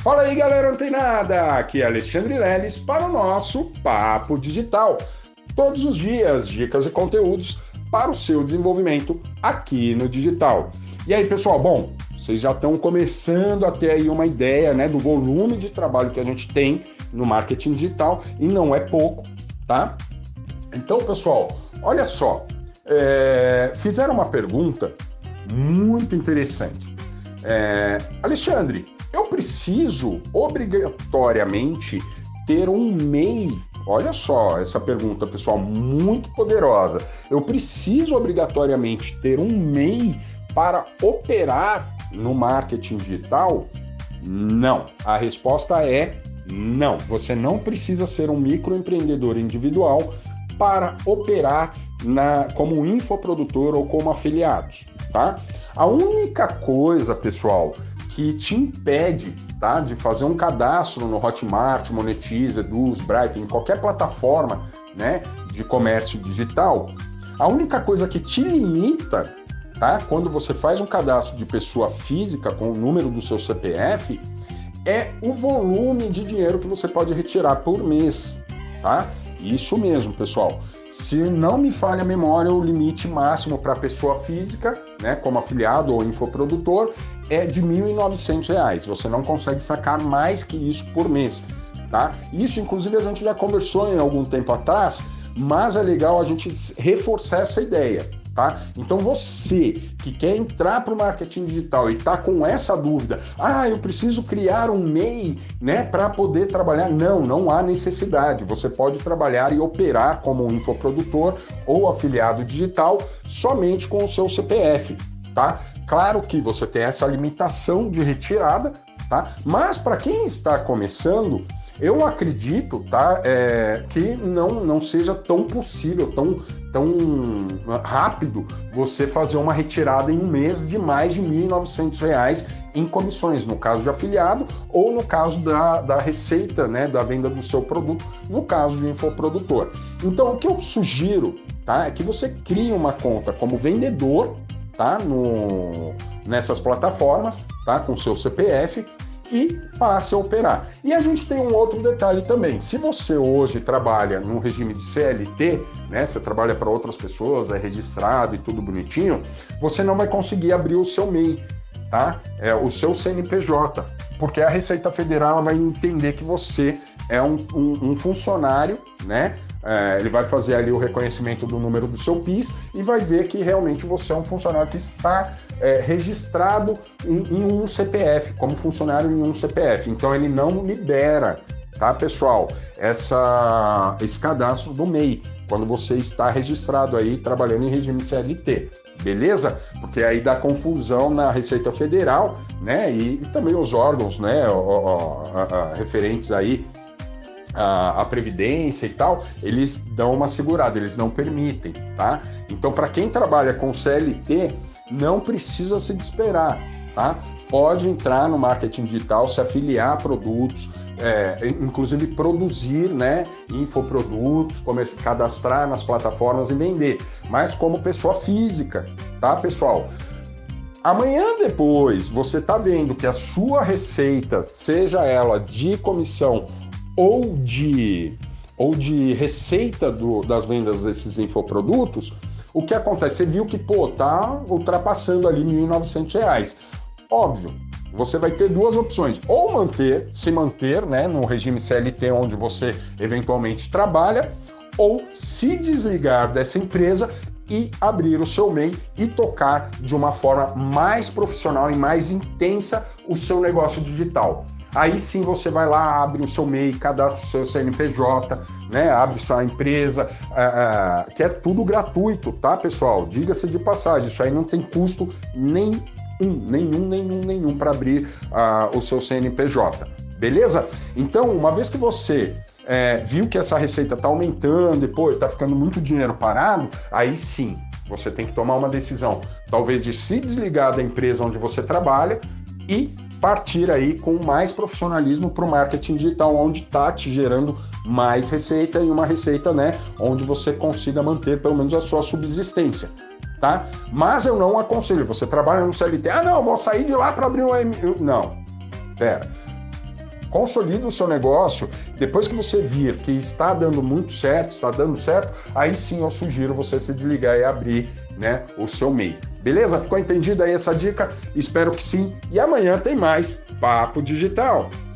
Fala aí, galera antenada! Aqui é Alexandre Leles para o nosso Papo Digital. Todos os dias, dicas e conteúdos para o seu desenvolvimento aqui no digital. E aí, pessoal, bom, vocês já estão começando a ter aí uma ideia, né, do volume de trabalho que a gente tem no marketing digital e não é pouco, tá? Então, pessoal, olha só, é, fizeram uma pergunta muito interessante. É, Alexandre, eu preciso obrigatoriamente ter um MEI. Olha só essa pergunta, pessoal, muito poderosa. Eu preciso obrigatoriamente ter um MEI para operar no marketing digital? Não. A resposta é não. Você não precisa ser um microempreendedor individual para operar na, como infoprodutor ou como afiliados, tá? A única coisa, pessoal, que te impede tá, de fazer um cadastro no Hotmart, Monetize, Eduz, Bright, em qualquer plataforma né, de comércio digital, a única coisa que te limita tá, quando você faz um cadastro de pessoa física com o número do seu CPF é o volume de dinheiro que você pode retirar por mês. Tá? Isso mesmo, pessoal. Se não me falha a memória, o limite máximo para pessoa física, né, como afiliado ou infoprodutor, é de R$ 1.900. Você não consegue sacar mais que isso por mês, tá? Isso, inclusive, a gente já conversou em algum tempo atrás, mas é legal a gente reforçar essa ideia. Tá? Então você que quer entrar para o marketing digital e está com essa dúvida, ah, eu preciso criar um MEI, né, para poder trabalhar? Não, não há necessidade. Você pode trabalhar e operar como um infoprodutor ou afiliado digital somente com o seu CPF, tá? Claro que você tem essa limitação de retirada, tá? Mas para quem está começando, eu acredito, tá, é, que não, não seja tão possível, tão, tão rápido você fazer uma retirada em um mês de mais de R$ 1.900 em comissões, no caso de afiliado ou no caso da, da receita, né, da venda do seu produto, no caso de infoprodutor. Então, o que eu sugiro, tá, é que você crie uma conta como vendedor, tá, no, nessas plataformas, tá, com seu CPF e passe a operar. E a gente tem um outro detalhe também. Se você hoje trabalha num regime de CLT, né, você trabalha para outras pessoas, é registrado e tudo bonitinho, você não vai conseguir abrir o seu MEI, tá? É o seu CNPJ, porque a Receita Federal vai entender que você é um, um, um funcionário, né? É, ele vai fazer ali o reconhecimento do número do seu PIS e vai ver que realmente você é um funcionário que está é, registrado em, em, um CPF, como funcionário em um CPF. Então ele não libera, tá, pessoal, essa, esse cadastro do MEI, quando você está registrado aí trabalhando em regime CLT. Beleza? Porque aí dá confusão na Receita Federal, né? E, e também os órgãos, né? Ó, referentes aí a, a, previdência e tal, eles dão uma segurada, eles não permitem, tá? Então, para quem trabalha com CLT, não precisa se desesperar, tá? Pode entrar no marketing digital, se afiliar a produtos, é, inclusive produzir, né, infoprodutos, cadastrar nas plataformas e vender, mas como pessoa física, tá, pessoal? Amanhã depois, você tá vendo que a sua receita, seja ela de comissão ou de, ou de receita do, das vendas desses infoprodutos, o que acontece? Você viu que, pô, tá ultrapassando ali R$ 1.900. Óbvio, você vai ter duas opções: ou manter, se manter né, no regime CLT onde você eventualmente trabalha, ou se desligar dessa empresa e abrir o seu MEI e tocar de uma forma mais profissional e mais intensa o seu negócio digital. Aí sim você vai lá, abre o seu MEI, cadastra o seu CNPJ, né? Abre sua empresa, uh, uh, que é tudo gratuito, tá, pessoal? Diga-se de passagem, isso aí não tem custo nenhum, nenhum, nenhum, nenhum para abrir uh, o seu CNPJ. Beleza? Então, uma vez que você é, viu que essa receita está aumentando e pô, está ficando muito dinheiro parado, aí sim você tem que tomar uma decisão, talvez de se desligar da empresa onde você trabalha e partir aí com mais profissionalismo para o marketing digital, onde está te gerando mais receita e uma receita, né, onde você consiga manter pelo menos a sua subsistência, tá? Mas eu não aconselho, você trabalha no CLT, ah, não, vou sair de lá para abrir um. Não, pera. Consolida o seu negócio. Depois que você vir que está dando muito certo, está dando certo, aí sim eu sugiro você se desligar e abrir né, o seu MEI. Beleza? Ficou entendida aí essa dica? Espero que sim. E amanhã tem mais Papo Digital.